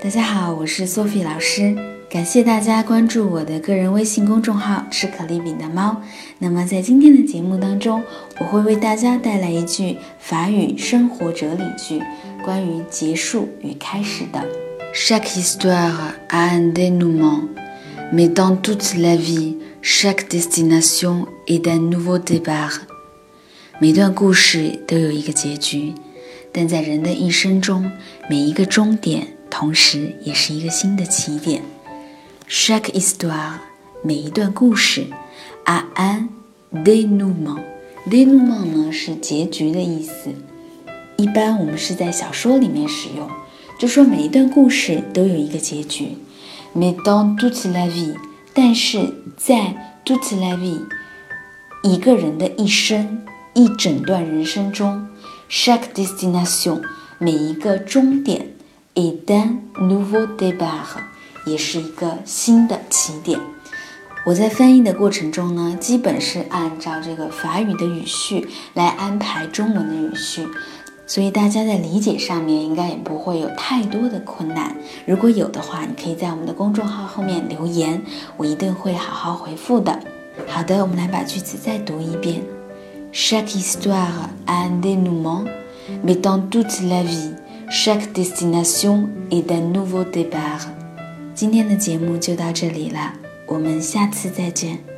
大家好，我是 Sophie 老师，感谢大家关注我的个人微信公众号“吃可丽饼的猫”。那么在今天的节目当中，我会为大家带来一句法语生活哲理句，关于结束与开始的。Chaque histoire a un dénouement, mais dans toute la vie, chaque destination est un nouveau départ。每段故事都有一个结局，但在人的一生中，每一个终点。同时，也是一个新的起点。Chaque histoire，每一段故事，a un dénouement。dénouement 呢是结局的意思，一般我们是在小说里面使用，就说每一段故事都有一个结局。Mais dans toute la vie，但是在 toute la vie，一个人的一生，一整段人生中，chaque destination，每一个终点。一旦 nouveau départ，也是一个新的起点。我在翻译的过程中呢，基本是按照这个法语的语序来安排中文的语序，所以大家在理解上面应该也不会有太多的困难。如果有的话，你可以在我们的公众号后面留言，我一定会好好回复的。好的，我们来把句子再读一遍 ：Chaque histoire a un dénouement, mais dans toute la vie. Chaque destination est un nouveau départ。今天的节目就到这里了，我们下次再见。